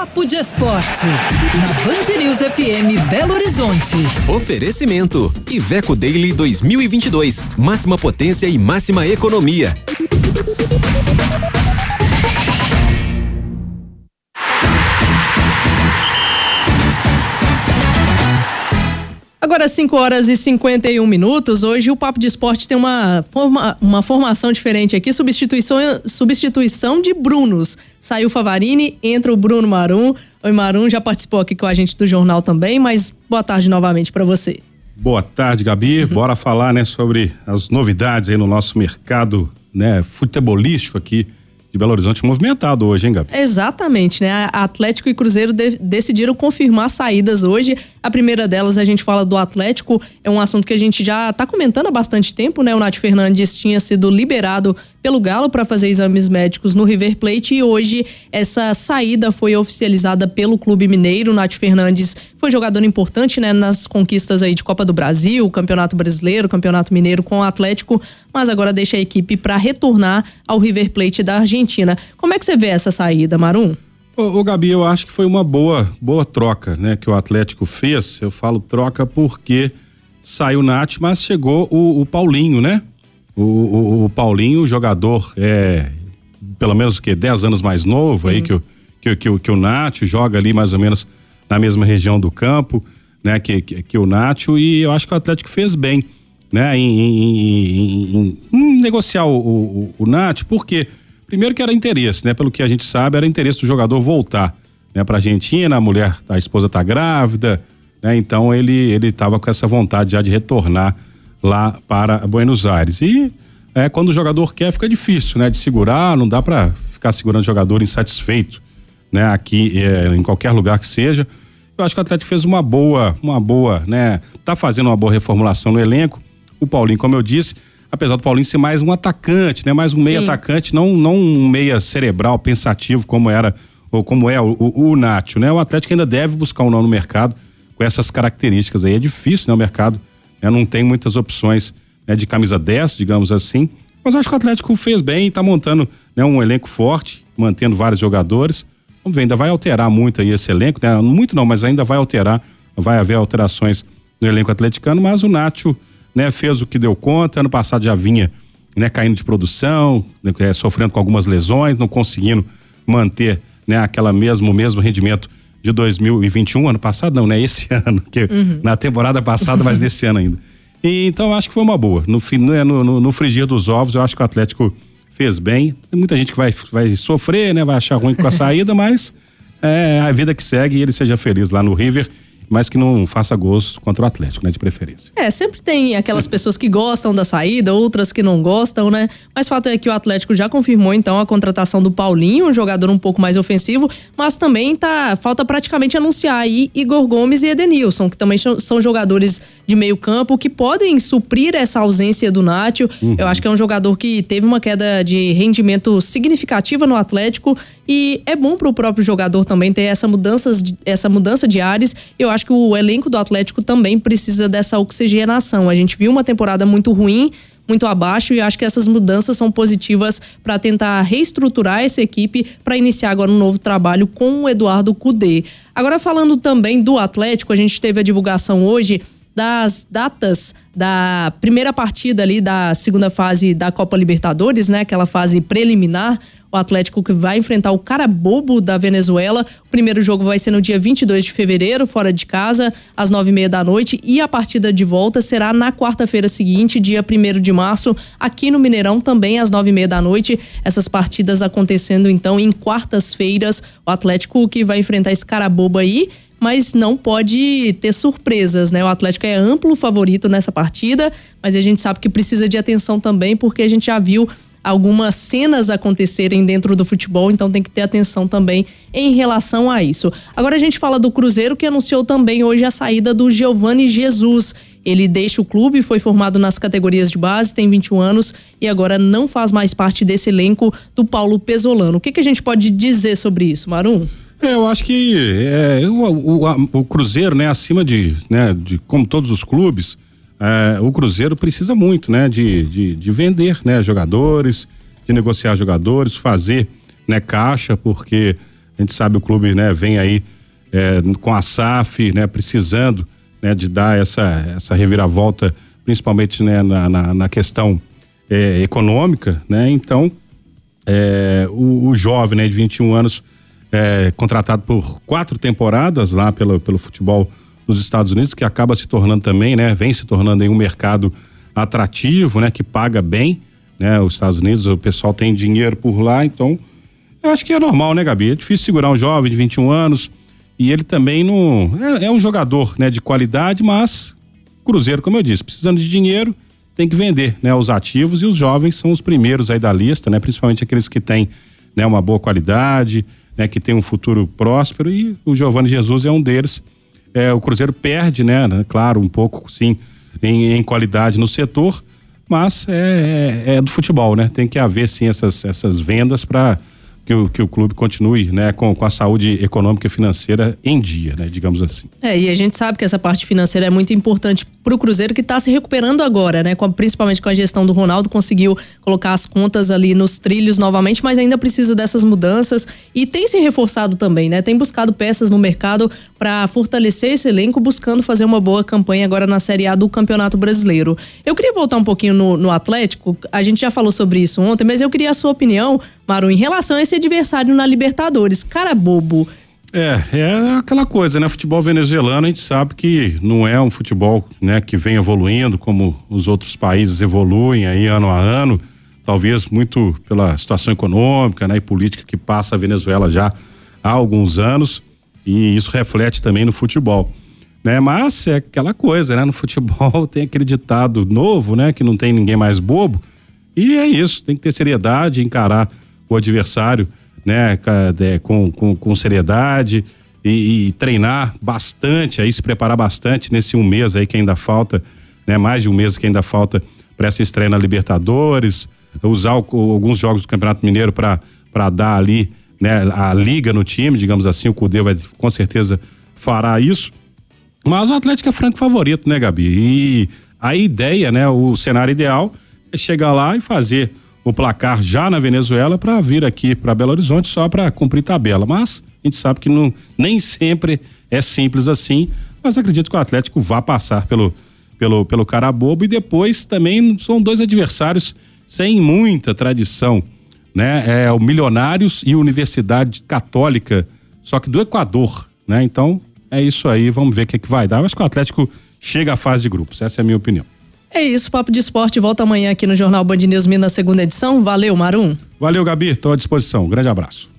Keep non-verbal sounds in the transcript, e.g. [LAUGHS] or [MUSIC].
Papo de Esporte, na Band News FM Belo Horizonte. Oferecimento: Iveco Daily 2022. Máxima potência e máxima economia. Agora, 5 horas e 51 minutos. Hoje o Papo de Esporte tem uma, forma, uma formação diferente aqui: substituição, substituição de Brunos. Saiu Favarini, entra o Bruno Marum. Oi, Marum, já participou aqui com a gente do jornal também, mas boa tarde novamente para você. Boa tarde, Gabi. Uhum. Bora falar, né, sobre as novidades aí no nosso mercado, né, futebolístico aqui de Belo Horizonte movimentado hoje, hein, Gabi? Exatamente, né? Atlético e Cruzeiro de decidiram confirmar saídas hoje. A primeira delas, a gente fala do Atlético, é um assunto que a gente já está comentando há bastante tempo, né? O Nath Fernandes tinha sido liberado pelo Galo para fazer exames médicos no River Plate e hoje essa saída foi oficializada pelo Clube Mineiro. Nath Fernandes foi jogador importante né, nas conquistas aí de Copa do Brasil, Campeonato Brasileiro, Campeonato Mineiro com o Atlético, mas agora deixa a equipe para retornar ao River Plate da Argentina. Como é que você vê essa saída, Marum? Ô, ô, Gabi, eu acho que foi uma boa, boa troca, né, que o Atlético fez. Eu falo troca porque saiu o Nath, mas chegou o, o Paulinho, né? O, o, o, Paulinho, jogador, é pelo menos que 10 anos mais novo Sim. aí que o, que, que, que o Nacho, joga ali mais ou menos na mesma região do campo, né, que, que, que o Nacho, e eu acho que o Atlético fez bem, né, em, em, em, em negociar o, o, o Nacho, porque primeiro que era interesse, né, pelo que a gente sabe, era interesse do jogador voltar, né, pra Argentina, a mulher, a esposa tá grávida, né, então ele, ele tava com essa vontade já de retornar lá para Buenos Aires. E é, quando o jogador quer, fica difícil, né? De segurar, não dá para ficar segurando o jogador insatisfeito, né? Aqui, é, em qualquer lugar que seja. Eu acho que o Atlético fez uma boa, uma boa, né? Tá fazendo uma boa reformulação no elenco. O Paulinho, como eu disse, apesar do Paulinho ser mais um atacante, né? Mais um meia Sim. atacante, não, não um meia cerebral, pensativo, como era, ou como é o, o, o Nacho, né? O Atlético ainda deve buscar um nome no mercado com essas características aí. É difícil, né? O mercado né? Não tem muitas opções né, de camisa 10, digamos assim. Mas acho que o Atlético fez bem, está montando né, um elenco forte, mantendo vários jogadores. Vamos ver, ainda vai alterar muito aí esse elenco, né? Muito não, mas ainda vai alterar, vai haver alterações no elenco atleticano, mas o Nacho, né, fez o que deu conta, ano passado já vinha, né, caindo de produção, né, é, sofrendo com algumas lesões, não conseguindo manter, né, aquela mesmo mesmo rendimento de 2021, ano passado não, né? Esse [LAUGHS] ano, que uhum. na temporada passada, mas desse ano ainda. E, então acho que foi uma boa. No, né, no, no, no frigir dos ovos, eu acho que o Atlético fez bem. Tem muita gente que vai, vai sofrer, né? Vai achar ruim com a saída, mas é a vida que segue e ele seja feliz lá no River mas que não faça gosto contra o Atlético, né, de preferência. É, sempre tem aquelas pessoas que gostam da saída, outras que não gostam, né? Mas o fato é que o Atlético já confirmou então a contratação do Paulinho, um jogador um pouco mais ofensivo, mas também tá falta praticamente anunciar aí Igor Gomes e Edenilson, que também são jogadores de meio campo que podem suprir essa ausência do Nátio. Uhum. Eu acho que é um jogador que teve uma queda de rendimento significativa no Atlético e é bom para o próprio jogador também ter essa mudança, essa mudança de ares. Eu acho que o elenco do Atlético também precisa dessa oxigenação. A gente viu uma temporada muito ruim, muito abaixo e acho que essas mudanças são positivas para tentar reestruturar essa equipe para iniciar agora um novo trabalho com o Eduardo Cudê. Agora falando também do Atlético, a gente teve a divulgação hoje das datas da primeira partida ali da segunda fase da Copa Libertadores, né? Aquela fase preliminar. O Atlético que vai enfrentar o Carabobo da Venezuela. O primeiro jogo vai ser no dia 22 de fevereiro, fora de casa, às nove e meia da noite. E a partida de volta será na quarta-feira seguinte, dia 1 de março, aqui no Mineirão, também às nove e meia da noite. Essas partidas acontecendo, então, em quartas-feiras. O Atlético que vai enfrentar esse Carabobo aí mas não pode ter surpresas, né? O Atlético é amplo favorito nessa partida, mas a gente sabe que precisa de atenção também, porque a gente já viu algumas cenas acontecerem dentro do futebol, então tem que ter atenção também em relação a isso. Agora a gente fala do Cruzeiro que anunciou também hoje a saída do Giovanni Jesus. Ele deixa o clube, foi formado nas categorias de base, tem 21 anos e agora não faz mais parte desse elenco do Paulo Pesolano. O que, que a gente pode dizer sobre isso, Marum? É, eu acho que é, o, o, o, Cruzeiro, né, acima de, né, de como todos os clubes, é, o Cruzeiro precisa muito, né, de, de, de, vender, né, jogadores, de negociar jogadores, fazer, né, caixa, porque A gente sabe o clube, né, vem aí é, com a SAF, né, precisando, né, de dar essa essa reviravolta, principalmente, né, na, na, na questão é, econômica, né? Então, é, o, o, jovem, né, de 21 anos, é, contratado por quatro temporadas lá pelo, pelo futebol dos Estados Unidos, que acaba se tornando também, né, vem se tornando um mercado atrativo, né, que paga bem, né, os Estados Unidos, o pessoal tem dinheiro por lá, então eu acho que é normal, né, Gabi? É difícil segurar um jovem de 21 anos e ele também não é, é um jogador, né, de qualidade, mas Cruzeiro, como eu disse, precisando de dinheiro, tem que vender, né, os ativos e os jovens são os primeiros aí da lista, né, principalmente aqueles que têm, né, uma boa qualidade, né, que tem um futuro próspero e o Giovanni Jesus é um deles. É, o Cruzeiro perde, né, claro, um pouco sim em, em qualidade no setor, mas é, é, é, do futebol, né? Tem que haver sim essas, essas vendas para que o, que o clube continue né, com, com a saúde econômica e financeira em dia, né, digamos assim. É, e a gente sabe que essa parte financeira é muito importante para o Cruzeiro que está se recuperando agora, né? Com, principalmente com a gestão do Ronaldo, conseguiu colocar as contas ali nos trilhos novamente, mas ainda precisa dessas mudanças e tem se reforçado também, né? Tem buscado peças no mercado para fortalecer esse elenco, buscando fazer uma boa campanha agora na Série A do Campeonato Brasileiro. Eu queria voltar um pouquinho no, no Atlético, a gente já falou sobre isso ontem, mas eu queria a sua opinião, Maru, em relação a esse adversário na Libertadores. Cara bobo. É, é aquela coisa, né? Futebol venezuelano a gente sabe que não é um futebol, né, que vem evoluindo como os outros países evoluem aí ano a ano, talvez muito pela situação econômica, né, e política que passa a Venezuela já há alguns anos, e isso reflete também no futebol, né? Mas é aquela coisa, né? No futebol [LAUGHS] tem aquele ditado novo, né, que não tem ninguém mais bobo, e é isso, tem que ter seriedade, encarar o adversário né, com, com, com seriedade e, e, treinar bastante, aí se preparar bastante nesse um mês aí que ainda falta, né, mais de um mês que ainda falta para essa estreia na Libertadores, usar o, alguns jogos do Campeonato Mineiro para dar ali, né, a liga no time, digamos assim, o Cudê vai com certeza fará isso. Mas o Atlético é franco favorito, né, Gabi? E a ideia, né, o cenário ideal é chegar lá e fazer o placar já na Venezuela para vir aqui para Belo Horizonte só para cumprir tabela. Mas a gente sabe que não, nem sempre é simples assim. Mas acredito que o Atlético vá passar pelo, pelo, pelo Carabobo e depois também são dois adversários sem muita tradição, né? É o Milionários e Universidade Católica, só que do Equador, né? Então é isso aí, vamos ver o que, é que vai dar. Eu acho que o Atlético chega à fase de grupos, essa é a minha opinião. É isso, Papo de Esporte volta amanhã aqui no Jornal Band News Minas, segunda edição. Valeu, Marum. Valeu, Gabi, estou à disposição. Grande abraço.